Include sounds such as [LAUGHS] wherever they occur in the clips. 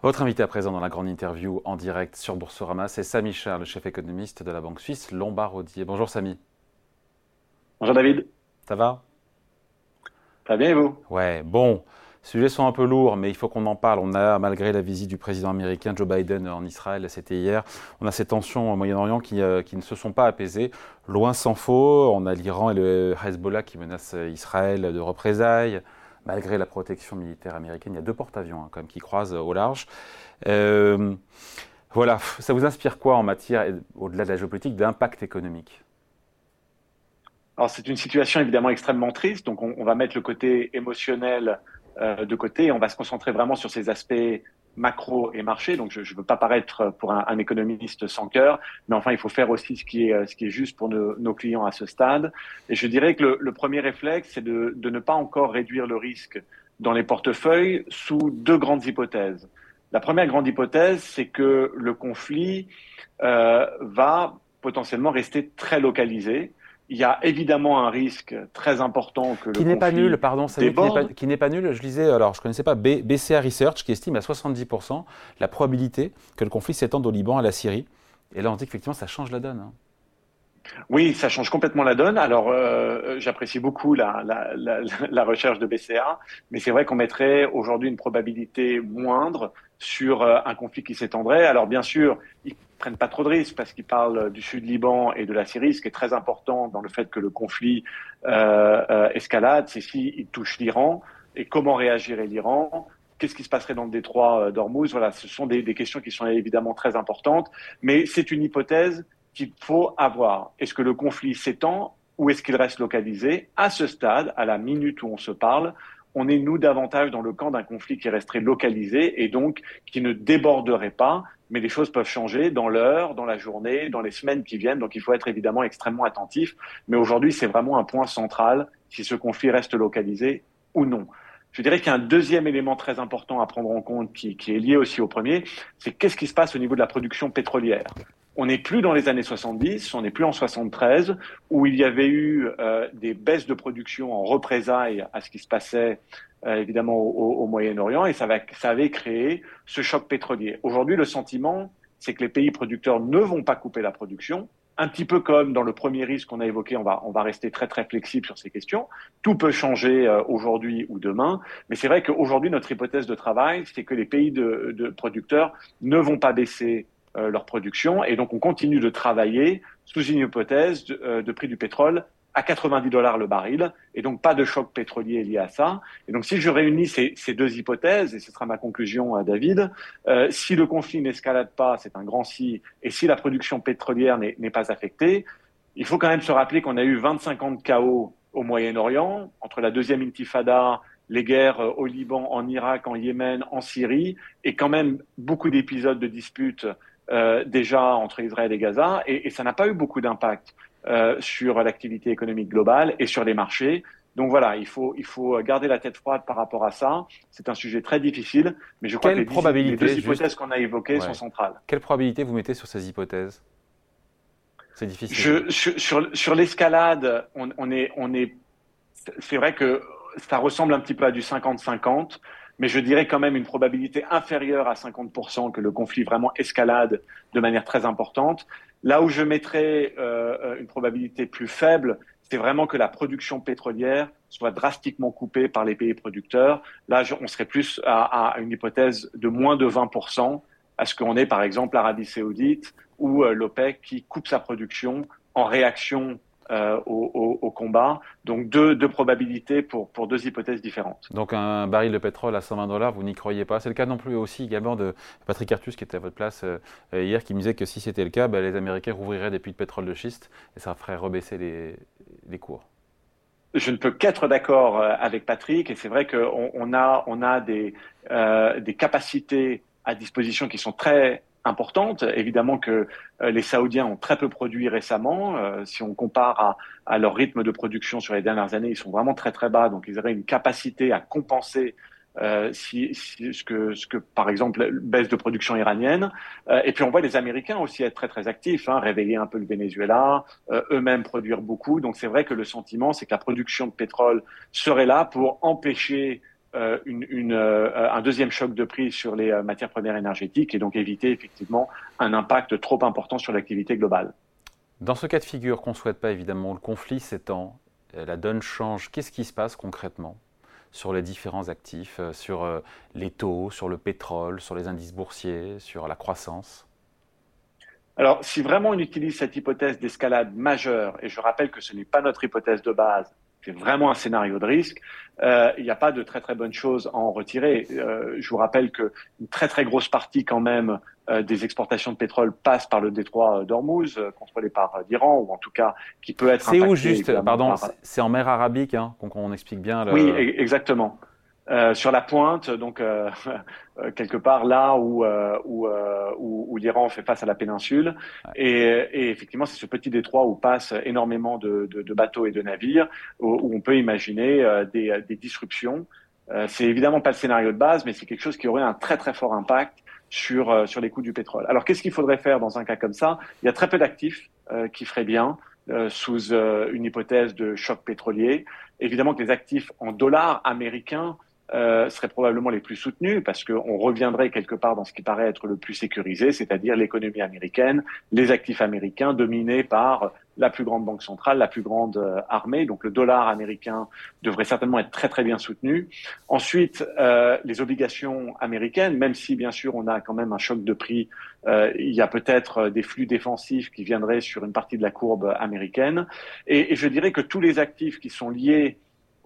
Votre invité à présent dans la grande interview en direct sur Boursorama, c'est Samy Charles, le chef économiste de la banque suisse Lombard-Odier. Bonjour Samy. Bonjour David. Ça va? Très bien et vous? Ouais, bon. Les sujets sont un peu lourds, mais il faut qu'on en parle. On a, malgré la visite du président américain Joe Biden en Israël, c'était hier, on a ces tensions au Moyen-Orient qui, euh, qui, ne se sont pas apaisées. Loin s'en faut, on a l'Iran et le Hezbollah qui menacent Israël de représailles malgré la protection militaire américaine, il y a deux porte-avions hein, quand même qui croisent au large. Euh, voilà, ça vous inspire quoi en matière, au-delà de la géopolitique, d'impact économique? Alors c'est une situation évidemment extrêmement triste, donc on, va mettre le côté émotionnel euh, de côté et on va se concentrer vraiment sur ces aspects macro et marché. Donc, je ne veux pas paraître pour un, économiste sans cœur, mais enfin, il faut faire aussi ce qui est, ce qui est juste pour nos, clients à ce stade. Et je dirais que le, le premier réflexe, c'est de, de, ne pas encore réduire le risque dans les portefeuilles sous deux grandes hypothèses. La première grande hypothèse, c'est que le conflit euh, va potentiellement rester très localisé il y a évidemment un risque très important que qui n'est pas nul, pardon, qui n'est pas, nul. Je lisais, alors je connaissais pas BCA Research qui estime à 70% la probabilité que le conflit s'étende au Liban, à la Syrie. Et là, on dit qu'effectivement, ça change la donne. Hein. Oui, ça change complètement la donne. Alors, euh, j'apprécie beaucoup la, la, la, [LAUGHS] la, recherche de BCA, mais c'est vrai qu'on mettrait aujourd'hui une probabilité moindre sur euh, un conflit qui s'étendrait. Alors, bien sûr, ils prennent pas trop de risques parce qu'ils parlent du sud Liban et de la Syrie, ce qui est très important dans le fait que le conflit euh, euh escalade, c'est s'il touche l'Iran et comment réagirait l'Iran. Qu'est-ce qui se passerait dans le détroit d'Ormuz? Voilà, ce sont des, des questions qui sont évidemment très importantes, mais c'est une hypothèse qu'il faut avoir. Est-ce que le conflit s'étend ou est-ce qu'il reste localisé? À ce stade, à la minute où on se parle, on est nous davantage dans le camp d'un conflit qui resterait localisé et donc qui ne déborderait pas, mais les choses peuvent changer dans l'heure, dans la journée, dans les semaines qui viennent, donc il faut être évidemment extrêmement attentif, mais aujourd'hui c'est vraiment un point central si ce conflit reste localisé ou non. Je dirais qu'il y a un deuxième élément très important à prendre en compte qui, qui est lié aussi au premier, c'est qu'est-ce qui se passe au niveau de la production pétrolière? On n'est plus dans les années 70, on n'est plus en 73, où il y avait eu euh, des baisses de production en représailles à ce qui se passait euh, évidemment au, Moyen-Orient, et ça, ça avait créé ce choc pétrolier. Aujourd'hui, le sentiment, c'est que les pays producteurs ne vont pas couper la production, un petit peu comme dans le premier risque qu'on a évoqué, on va, on va rester très très flexible sur ces questions. Tout peut changer euh, aujourd'hui ou demain, mais c'est vrai qu'aujourd'hui notre hypothèse de travail, c'est que les pays de, de producteurs ne vont pas baisser euh, leur production. Et donc, on continue de travailler sous une hypothèse de, euh, prix du pétrole à 90 dollars le baril, et donc pas de choc pétrolier lié à ça. Et donc, si je réunis ces, deux hypothèses, et ce sera ma conclusion à David, euh, si le conflit n'escalade pas, c'est un grand si, et si la production pétrolière n'est pas affectée, il faut quand même se rappeler qu'on a eu 25 ans de chaos au Moyen-Orient, entre la deuxième intifada les guerres au Liban, en Irak, en Yémen, en Syrie, et quand même beaucoup d'épisodes de disputes euh, déjà entre Israël et Gaza, et, et ça n'a pas eu beaucoup d'impact euh, sur l'activité économique globale et sur les marchés. Donc voilà, il faut, il faut garder la tête froide par rapport à ça. C'est un sujet très difficile, mais je crois que les, deux hypothèses qu'on a évoquées sont centrales. Quelle probabilité vous mettez sur ces hypothèses? C'est difficile. Je, sur, sur, sur l'escalade, on, on, est, on est, c'est vrai que ça ressemble un petit peu à du 50-50 mais je dirais quand même une probabilité inférieure à 50% que le conflit vraiment escalade de manière très importante. Là où je mettrais euh, une probabilité plus faible, c'est vraiment que la production pétrolière soit drastiquement coupée par les pays producteurs. Là, on serait plus à, à, une hypothèse de moins de 20%, à ce qu'on est par exemple l'Arabie saoudite ou euh, l'OPEC qui coupe sa production en réaction euh, au, combat. Donc deux, deux probabilités pour, pour, deux hypothèses différentes. Donc un baril de pétrole à 120 dollars, vous n'y croyez pas C'est le cas non plus aussi également de Patrick Artus qui était à votre place euh, hier, qui me disait que si c'était le cas, ben, les Américains rouvriraient des puits de pétrole de schiste et ça ferait rebaisser les, les cours. Je ne peux qu'être d'accord euh, avec Patrick et c'est vrai qu'on on a, on a des, des capacités à disposition qui sont très importante. Évidemment que euh, les Saoudiens ont très peu produit récemment. Euh, si on compare à, leur rythme de production sur les dernières années, ils sont vraiment très très bas. Donc ils auraient une capacité à compenser euh, si, ce, que, ce que, par exemple, baisse de production iranienne. et puis on voit les Américains aussi être très très actifs, hein, réveiller un peu le Venezuela, eux-mêmes produire beaucoup. Donc c'est vrai que le sentiment, c'est que la production de pétrole serait là pour empêcher un deuxième choc de prix sur les matières premières énergétiques et donc éviter effectivement un impact trop important sur l'activité globale. Dans ce cas de figure qu'on ne souhaite pas évidemment, le conflit s'étend, la donne change, qu'est-ce qui se passe concrètement sur les différents actifs, sur les taux, sur le pétrole, sur les indices boursiers, sur la croissance? Alors, si vraiment on utilise cette hypothèse d'escalade majeure, et je rappelle que ce n'est pas notre hypothèse de base, c'est vraiment un scénario de risque, euh, il n'y a pas de très très bonnes choses à en retirer. Euh, je vous rappelle qu'une très très grosse partie quand même euh, des exportations de pétrole passe par le détroit d'Ormuz, contrôlé par l'Iran, ou en tout cas qui peut être... C'est où juste Pardon, c'est en mer Arabique, hein, qu'on explique bien. Le... Oui, e-, exactement. Euh, sur la pointe, donc euh, [LAUGHS] euh, quelque part là où où, où, l'Iran fait face à la péninsule. Et, et effectivement, c'est ce petit détroit où passent énormément de, de, de bateaux et de navires, où, on peut imaginer des, des, disruptions. c'est évidemment pas le scénario de base, mais c'est quelque chose qui aurait un très très fort impact sur sur les coûts du pétrole. Alors qu'est-ce qu'il faudrait faire dans un cas comme ça? Il y a très peu d'actifs qui feraient bien. sous une hypothèse de choc pétrolier. Évidemment que les actifs en dollars américains euh, seraient probablement les plus soutenus parce qu'on reviendrait quelque part dans ce qui paraît être le plus sécurisé, c'est-à-dire l'économie américaine, les actifs américains dominés par la plus grande banque centrale, la plus grande euh, armée. Donc le dollar américain devrait certainement être très très bien soutenu. Ensuite, euh, les obligations américaines, même si bien sûr on a quand même un choc de prix, euh, il y a peut-être des flux défensifs qui viendraient sur une partie de la courbe américaine. Et je dirais que tous les actifs qui sont liés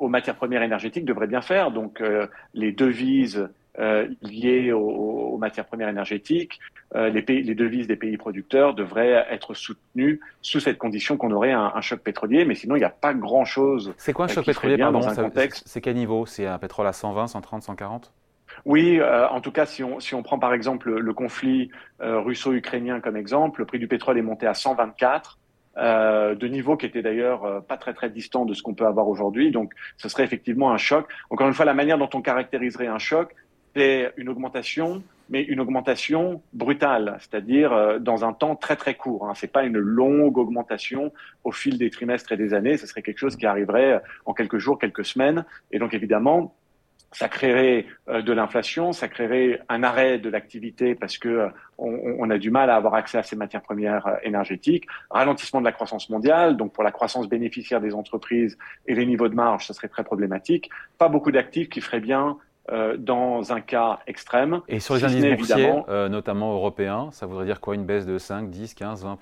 aux matières premières énergétiques devraient bien faire. Donc euh, les devises euh, liées aux, matières premières énergétiques, euh, les, pays, les devises des pays producteurs devraient être soutenues sous cette condition qu'on aurait un, choc pétrolier. Mais sinon, il n'y a pas grand-chose. C'est quoi un choc pétrolier pardon, dans un contexte C'est quel niveau? C'est un pétrole à 120, 130, 140 oui, en tout cas, si on, si on prend par exemple le, conflit russo-ukrainien comme exemple, le prix du pétrole est monté à 124. Euh, de niveau qui était d'ailleurs euh, pas très très distant de ce qu'on peut avoir aujourd'hui. Donc, ce serait effectivement un choc. Encore une fois, la manière dont on caractériserait un choc, c'est une augmentation, mais une augmentation brutale, c'est-à-dire euh, dans un temps très très court. Hein. C'est pas une longue augmentation au fil des trimestres et des années. Ce serait quelque chose qui arriverait en quelques jours, quelques semaines. Et donc évidemment, ça créerait euh, de l'inflation, ça créerait un arrêt de l'activité parce que euh, on, a du mal à avoir accès à ces matières premières euh, énergétiques, ralentissement de la croissance mondiale, donc pour la croissance bénéficiaire des entreprises et les niveaux de marge, ça serait très problématique. Pas beaucoup d'actifs qui feraient bien dans un cas extrême. Et sur les indices boursiers, notamment européens, ça voudrait dire quoi? Une baisse de 5, 10, 15, 20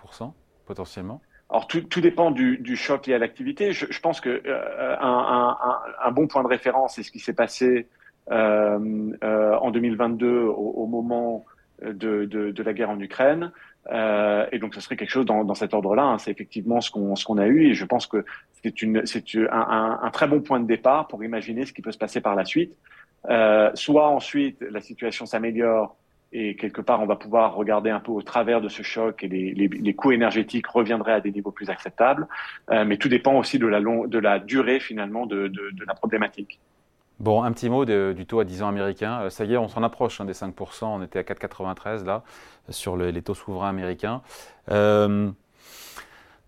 potentiellement? Alors tout, tout dépend du, du, choc lié à l'activité. Je, je, pense que euh, un, un, un, bon point de référence, c'est ce qui s'est passé euh, euh, en 2022 au, au moment de, de, de, la guerre en Ukraine. Euh, et donc ce serait quelque chose dans, dans cet ordre-là. Hein. C'est effectivement ce qu'on ce qu'on a eu, et je pense que c'est une c'est un, un, très bon point de départ pour imaginer ce qui peut se passer par la suite. Euh, soit ensuite la situation s'améliore et quelque part, on va pouvoir regarder un peu au travers de ce choc et les, les, coûts énergétiques reviendraient à des niveaux plus acceptables. Euh, mais tout dépend aussi de la, long, de la durée finalement de, de, de, la problématique. Bon, un petit mot du taux à 10 ans américain. Euh, ça y est, on s'en approche hein, des 5%. On était à 4,93 là, sur les taux souverains américains. Euh,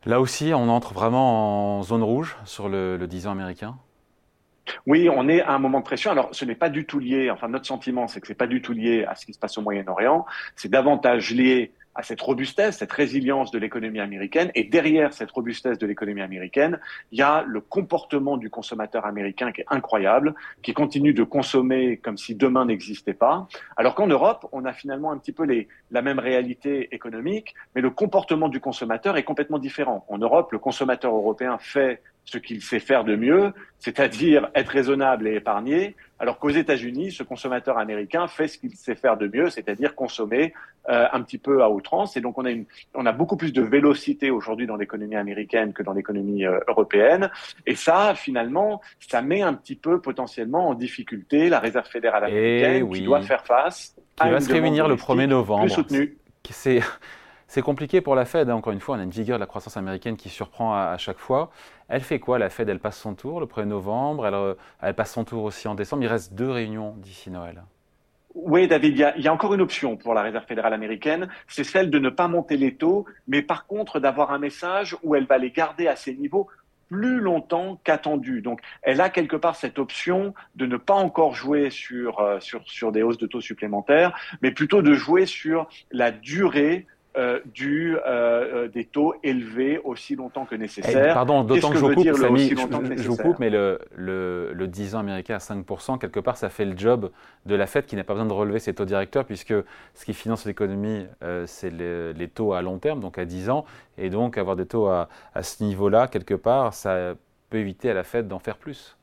là aussi, on entre vraiment en zone rouge sur le, le 10 ans américain oui, on est à un moment de pression. Alors, ce n'est pas du tout lié, enfin, notre sentiment, c'est que c'est pas du tout lié à ce qui se passe au Moyen-Orient. C'est davantage lié à cette robustesse, cette résilience de l'économie américaine. Et derrière cette robustesse de l'économie américaine, il y a le comportement du consommateur américain qui est incroyable, qui continue de consommer comme si demain n'existait pas. Alors qu'en Europe, on a finalement un petit peu la même réalité économique, mais le comportement du consommateur est complètement différent. En Europe, le consommateur européen fait ce qu'il sait faire de mieux, c'est-à-dire être raisonnable et épargner, alors qu'aux États-Unis, ce consommateur américain fait ce qu'il sait faire de mieux, c'est-à-dire consommer euh, un petit peu à outrance. Et donc on a, une, on a beaucoup plus de vélocité aujourd'hui dans l'économie américaine que dans l'économie euh, européenne. Et ça, finalement, ça met un petit peu potentiellement en difficulté la Réserve fédérale eh américaine qui doit faire face qui va se réunir le 1er novembre. Plus soutenue. C'est c'est compliqué pour la Fed. Hein. Encore une fois, on a une vigueur de la croissance américaine qui surprend à, chaque fois. Elle fait quoi La Fed, elle passe son tour le 1er novembre, elle, euh, elle passe son tour aussi en décembre. Il reste deux réunions d'ici Noël. Oui, David, il y, a, encore une option pour la Réserve fédérale américaine, c'est celle de ne pas monter les taux, mais par contre d'avoir un message où elle va les garder à ces niveaux plus longtemps qu'attendu. Donc, elle a quelque part cette option de ne pas encore jouer sur, euh, sur, sur des hausses de taux supplémentaires, mais plutôt de jouer sur la durée euh, du, euh, euh, des taux élevés aussi longtemps que nécessaire. Eh, pardon, d'autant que, je vous coupe, je, vous coupe, mais le, le, le, 10 ans américain à 5%, quelque part, ça fait le job de la Fed qui n'a pas besoin de relever ses taux directeurs, puisque ce qui finance l'économie, c'est les, les, taux à long terme, donc à 10 ans, et donc avoir des taux à, à ce niveau-là, quelque part, ça peut éviter à la Fed d'en faire plus.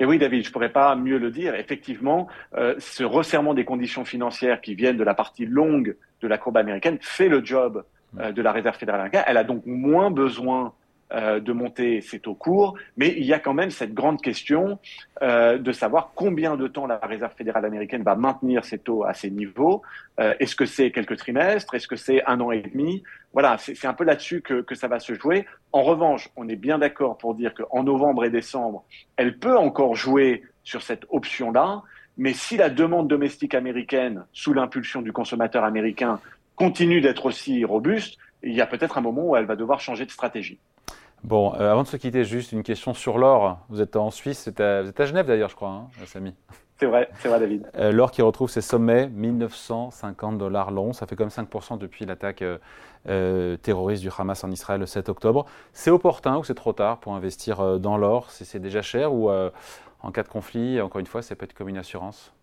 Et oui, David, je pourrais pas mieux le dire. Effectivement, euh, ce resserrement des conditions financières qui viennent de la partie longue de la courbe américaine fait le job euh, de la Réserve fédérale américaine. Elle a donc moins besoin euh, de monter ses taux courts, mais il y a quand même cette grande question euh, de savoir combien de temps la Réserve fédérale américaine va maintenir ses taux à ces niveaux. Euh, est-ce que c'est quelques trimestres? Est-ce que c'est un an et demi? Voilà, c'est un peu là-dessus que, que ça va se jouer. En revanche, on est bien d'accord pour dire qu'en novembre et décembre, elle peut encore jouer sur cette option-là, mais si la demande domestique américaine, sous l'impulsion du consommateur américain, continue d'être aussi robuste, il y a peut-être un moment où elle va devoir changer de stratégie. Bon, euh, avant de se quitter, juste une question sur l'or. Vous êtes en Suisse, vous êtes à Genève d'ailleurs, je crois, hein, Samy. C'est vrai, c'est vrai, David. Euh, l'or qui retrouve ses sommets, 1950 dollars long, ça fait comme 5% depuis l'attaque euh, terroriste du Hamas en Israël le 7 octobre. C'est opportun ou c'est trop tard pour investir dans l'or C'est déjà cher ou en cas de conflit, encore une fois, ça peut être comme une assurance?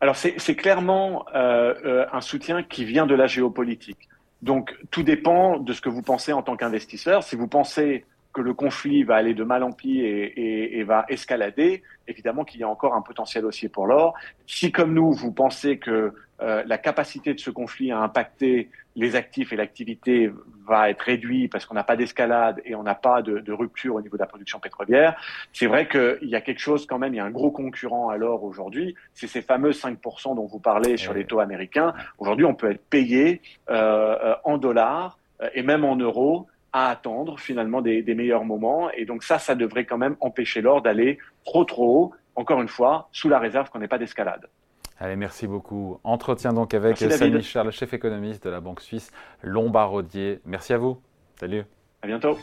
Alors c'est clairement un soutien qui vient de la géopolitique. Donc, tout dépend de ce que vous pensez en tant qu'investisseur. Si vous pensez que le conflit va aller de mal en pis et, va escalader, évidemment qu'il y a encore un potentiel haussier pour l'or. Si, comme nous, vous pensez que euh, la capacité de ce conflit à impacter les actifs et l'activité va être réduite parce qu'on n'a pas d'escalade et on n'a pas de, de, rupture au niveau de la production pétrolière, c'est vrai qu'il y a quelque chose quand même, il y a un gros concurrent à l'or aujourd'hui, c'est ces fameux 5% dont vous parlez sur les taux américains. Aujourd'hui, on peut être payé euh, euh en dollars euh, et même en euros à attendre finalement des, des, meilleurs moments. Et donc ça, ça devrait quand même empêcher l'or d'aller trop trop haut, encore une fois, sous la réserve qu'on n'ait pas d'escalade. Allez, merci beaucoup. Entretien donc avec Samy Charles, chef économiste de la Banque suisse Lombardier. Merci à vous. Salut. À bientôt.